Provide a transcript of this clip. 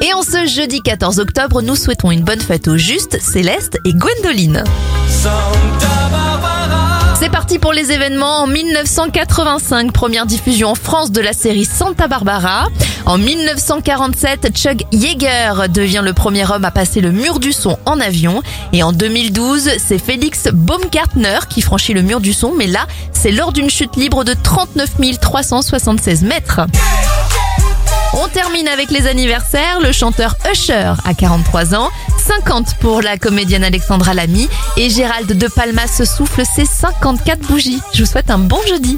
Et en ce jeudi 14 octobre, nous souhaitons une bonne fête aux Justes, Céleste et Gwendoline. C'est parti pour les événements. En 1985, première diffusion en France de la série Santa Barbara. En 1947, Chuck Yeager devient le premier homme à passer le mur du son en avion. Et en 2012, c'est Félix Baumgartner qui franchit le mur du son, mais là, c'est lors d'une chute libre de 39 376 mètres. On termine avec les anniversaires. Le chanteur Usher a 43 ans, 50 pour la comédienne Alexandra Lamy et Gérald De Palma se souffle ses 54 bougies. Je vous souhaite un bon jeudi.